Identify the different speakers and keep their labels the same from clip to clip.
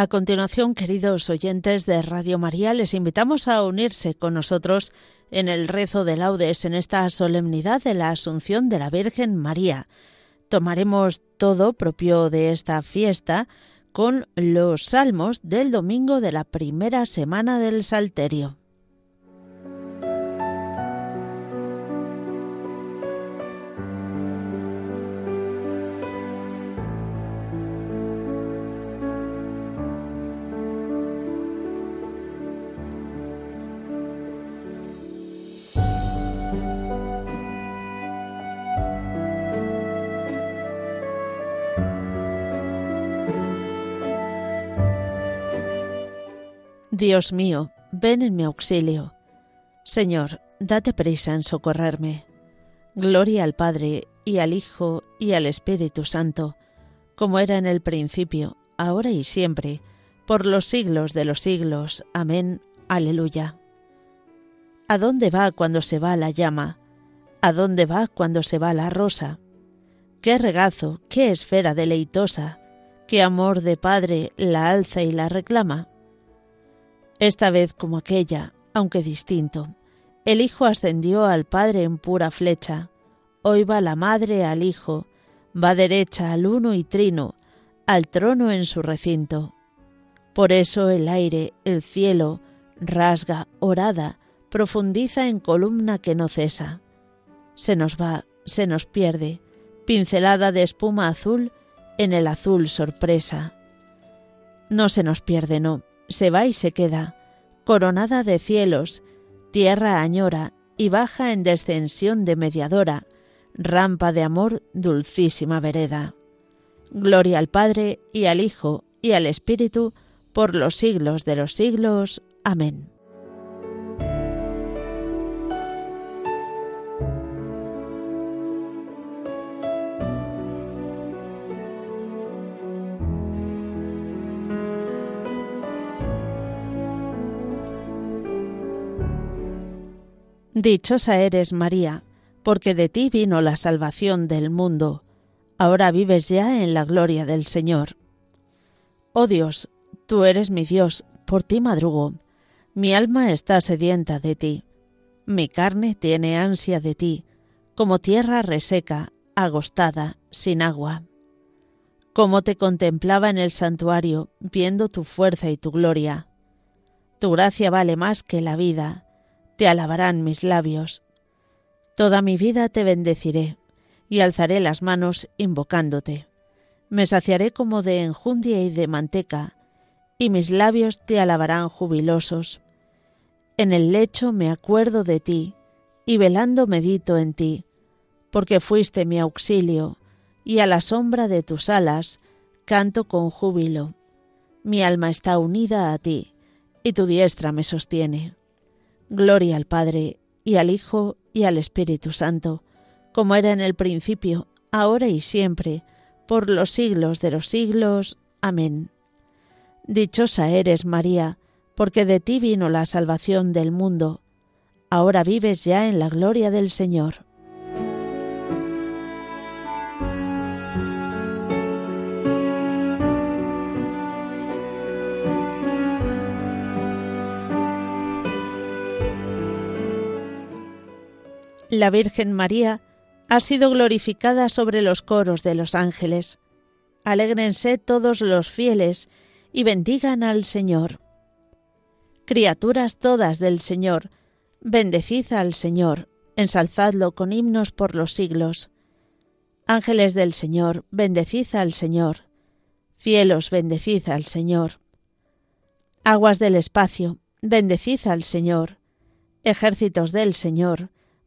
Speaker 1: A continuación, queridos oyentes de Radio María, les invitamos a unirse con nosotros en el rezo de laudes en esta solemnidad de la Asunción de la Virgen María. Tomaremos todo propio de esta fiesta con los salmos del domingo de la primera semana del Salterio. Dios mío, ven en mi auxilio. Señor, date prisa en socorrerme. Gloria al Padre, y al Hijo, y al Espíritu Santo, como era en el principio, ahora y siempre, por los siglos de los siglos. Amén. Aleluya. ¿A dónde va cuando se va la llama? ¿A dónde va cuando se va la rosa? Qué regazo, qué esfera deleitosa, qué amor de Padre la alza y la reclama. Esta vez como aquella, aunque distinto. El Hijo ascendió al Padre en pura flecha. Hoy va la Madre al Hijo, va derecha al uno y trino, al trono en su recinto. Por eso el aire, el cielo, rasga, orada, profundiza en columna que no cesa. Se nos va, se nos pierde, pincelada de espuma azul en el azul sorpresa. No se nos pierde, no, se va y se queda, coronada de cielos, tierra añora y baja en descensión de mediadora, rampa de amor, dulcísima vereda. Gloria al Padre y al Hijo y al Espíritu, por los siglos de los siglos. Amén. Dichosa eres, María, porque de ti vino la salvación del mundo. Ahora vives ya en la gloria del Señor. Oh Dios, tú eres mi Dios, por ti madrugo. Mi alma está sedienta de ti. Mi carne tiene ansia de ti, como tierra reseca, agostada, sin agua. Como te contemplaba en el santuario, viendo tu fuerza y tu gloria. Tu gracia vale más que la vida te alabarán mis labios. Toda mi vida te bendeciré y alzaré las manos invocándote. Me saciaré como de enjundia y de manteca, y mis labios te alabarán jubilosos. En el lecho me acuerdo de ti, y velando medito en ti, porque fuiste mi auxilio, y a la sombra de tus alas canto con júbilo. Mi alma está unida a ti, y tu diestra me sostiene. Gloria al Padre, y al Hijo, y al Espíritu Santo, como era en el principio, ahora y siempre, por los siglos de los siglos. Amén. Dichosa eres, María, porque de ti vino la salvación del mundo. Ahora vives ya en la gloria del Señor. La Virgen María ha sido glorificada sobre los coros de los ángeles. Alégrense todos los fieles y bendigan al Señor. Criaturas todas del Señor, bendecid al Señor, ensalzadlo con himnos por los siglos. Ángeles del Señor, bendecid al Señor. Cielos, bendecid al Señor. Aguas del espacio, bendecid al Señor. Ejércitos del Señor,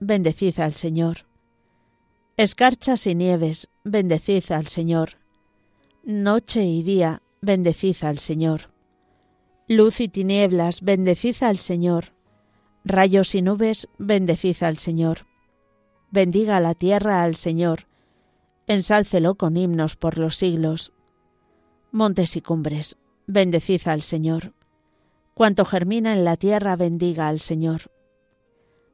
Speaker 1: bendecid al Señor. Escarchas y nieves, bendecid al Señor. Noche y día, bendecid al Señor. Luz y tinieblas, bendecid al Señor. Rayos y nubes, bendecid al Señor. Bendiga la tierra al Señor. Ensálcelo con himnos por los siglos. Montes y cumbres, bendecid al Señor. Cuanto germina en la tierra, bendiga al Señor.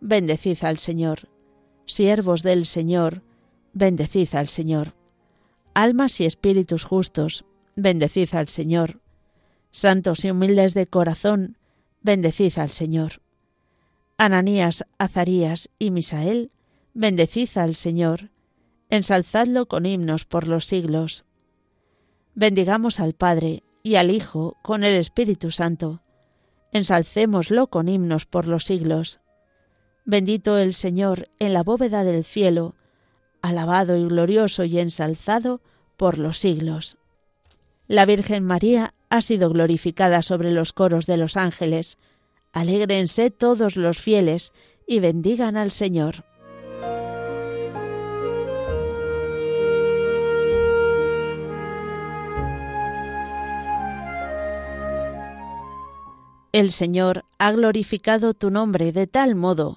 Speaker 1: bendecid al Señor. Siervos del Señor, bendecid al Señor. Almas y espíritus justos, bendecid al Señor santos y humildes de corazón, bendecid al Señor. Ananías, Azarías y Misael, bendecid al Señor, ensalzadlo con himnos por los siglos. Bendigamos al Padre y al Hijo con el Espíritu Santo, ensalcémoslo con himnos por los siglos. Bendito el Señor en la bóveda del cielo, alabado y glorioso y ensalzado por los siglos. La Virgen María ha sido glorificada sobre los coros de los ángeles. Alégrense todos los fieles y bendigan al Señor. El Señor ha glorificado tu nombre de tal modo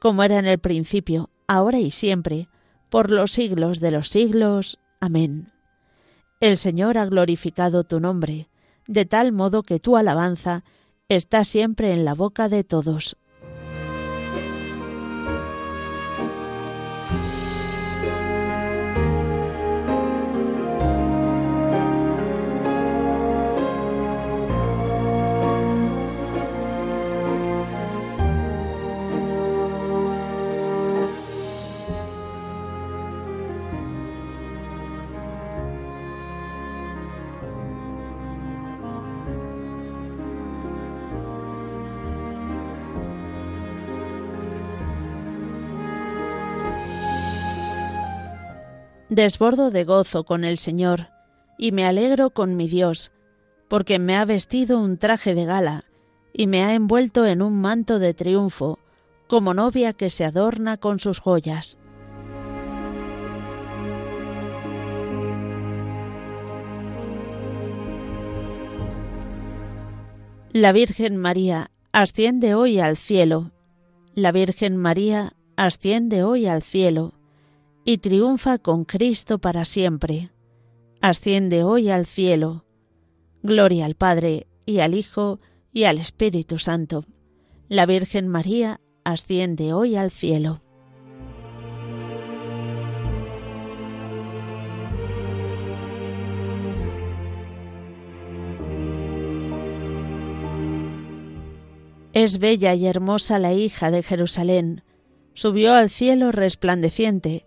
Speaker 1: como era en el principio, ahora y siempre, por los siglos de los siglos. Amén. El Señor ha glorificado tu nombre, de tal modo que tu alabanza está siempre en la boca de todos. Desbordo de gozo con el Señor, y me alegro con mi Dios, porque me ha vestido un traje de gala, y me ha envuelto en un manto de triunfo, como novia que se adorna con sus joyas. La Virgen María asciende hoy al cielo. La Virgen María asciende hoy al cielo y triunfa con Cristo para siempre. Asciende hoy al cielo. Gloria al Padre, y al Hijo, y al Espíritu Santo. La Virgen María asciende hoy al cielo. Es bella y hermosa la hija de Jerusalén. Subió al cielo resplandeciente,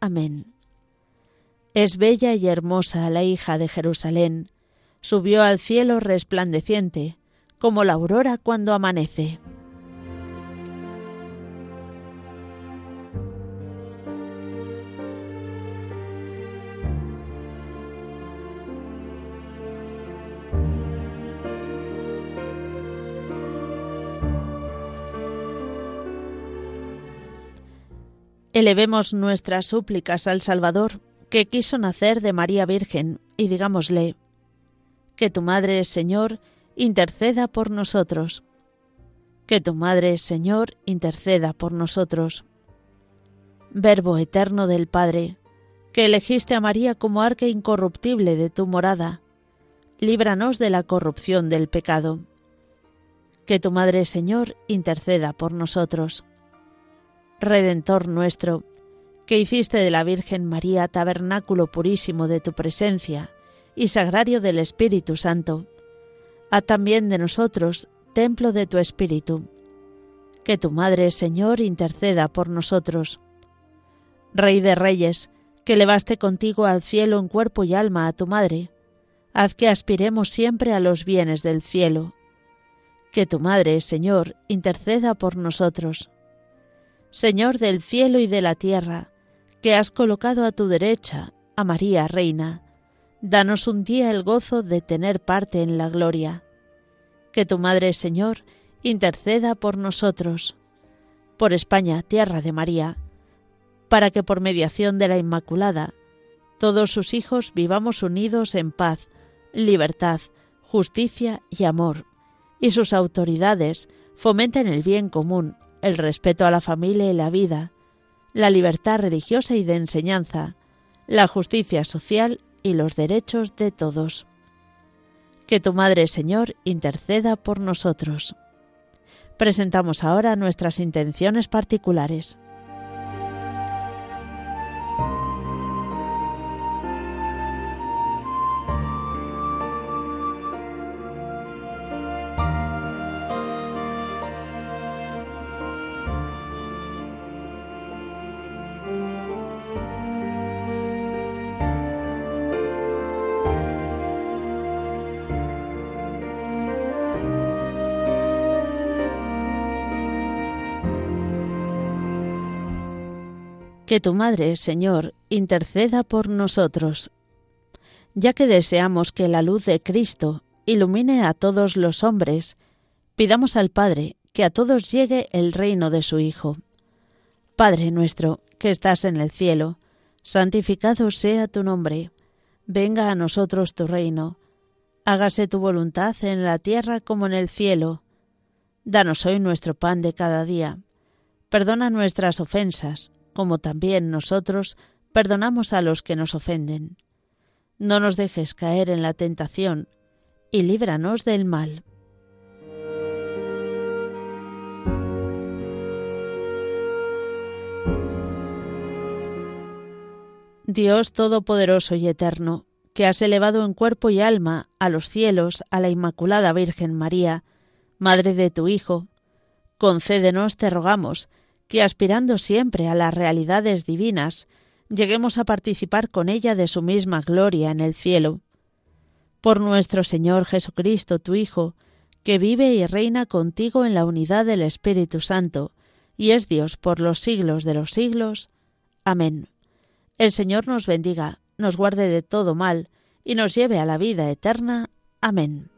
Speaker 1: Amén. Es bella y hermosa la hija de Jerusalén, subió al cielo resplandeciente, como la aurora cuando amanece. Elevemos nuestras súplicas al Salvador, que quiso nacer de María Virgen, y digámosle, que tu Madre, Señor, interceda por nosotros. Que tu Madre, Señor, interceda por nosotros. Verbo eterno del Padre, que elegiste a María como arca incorruptible de tu morada, líbranos de la corrupción del pecado. Que tu Madre, Señor, interceda por nosotros. Redentor nuestro, que hiciste de la Virgen María tabernáculo purísimo de tu presencia y sagrario del Espíritu Santo, haz también de nosotros templo de tu Espíritu. Que tu Madre, Señor, interceda por nosotros. Rey de Reyes, que levaste contigo al cielo en cuerpo y alma a tu Madre, haz que aspiremos siempre a los bienes del cielo. Que tu Madre, Señor, interceda por nosotros. Señor del cielo y de la tierra, que has colocado a tu derecha a María Reina, danos un día el gozo de tener parte en la gloria. Que tu Madre, Señor, interceda por nosotros, por España, tierra de María, para que por mediación de la Inmaculada, todos sus hijos vivamos unidos en paz, libertad, justicia y amor, y sus autoridades fomenten el bien común el respeto a la familia y la vida, la libertad religiosa y de enseñanza, la justicia social y los derechos de todos. Que tu Madre Señor interceda por nosotros. Presentamos ahora nuestras intenciones particulares. Que tu Madre, Señor, interceda por nosotros. Ya que deseamos que la luz de Cristo ilumine a todos los hombres, pidamos al Padre que a todos llegue el reino de su Hijo. Padre nuestro, que estás en el cielo, santificado sea tu nombre. Venga a nosotros tu reino. Hágase tu voluntad en la tierra como en el cielo. Danos hoy nuestro pan de cada día. Perdona nuestras ofensas como también nosotros perdonamos a los que nos ofenden. No nos dejes caer en la tentación, y líbranos del mal. Dios Todopoderoso y Eterno, que has elevado en cuerpo y alma a los cielos a la Inmaculada Virgen María, Madre de tu Hijo, concédenos, te rogamos, que aspirando siempre a las realidades divinas, lleguemos a participar con ella de su misma gloria en el cielo. Por nuestro Señor Jesucristo, tu Hijo, que vive y reina contigo en la unidad del Espíritu Santo, y es Dios por los siglos de los siglos. Amén. El Señor nos bendiga, nos guarde de todo mal, y nos lleve a la vida eterna. Amén.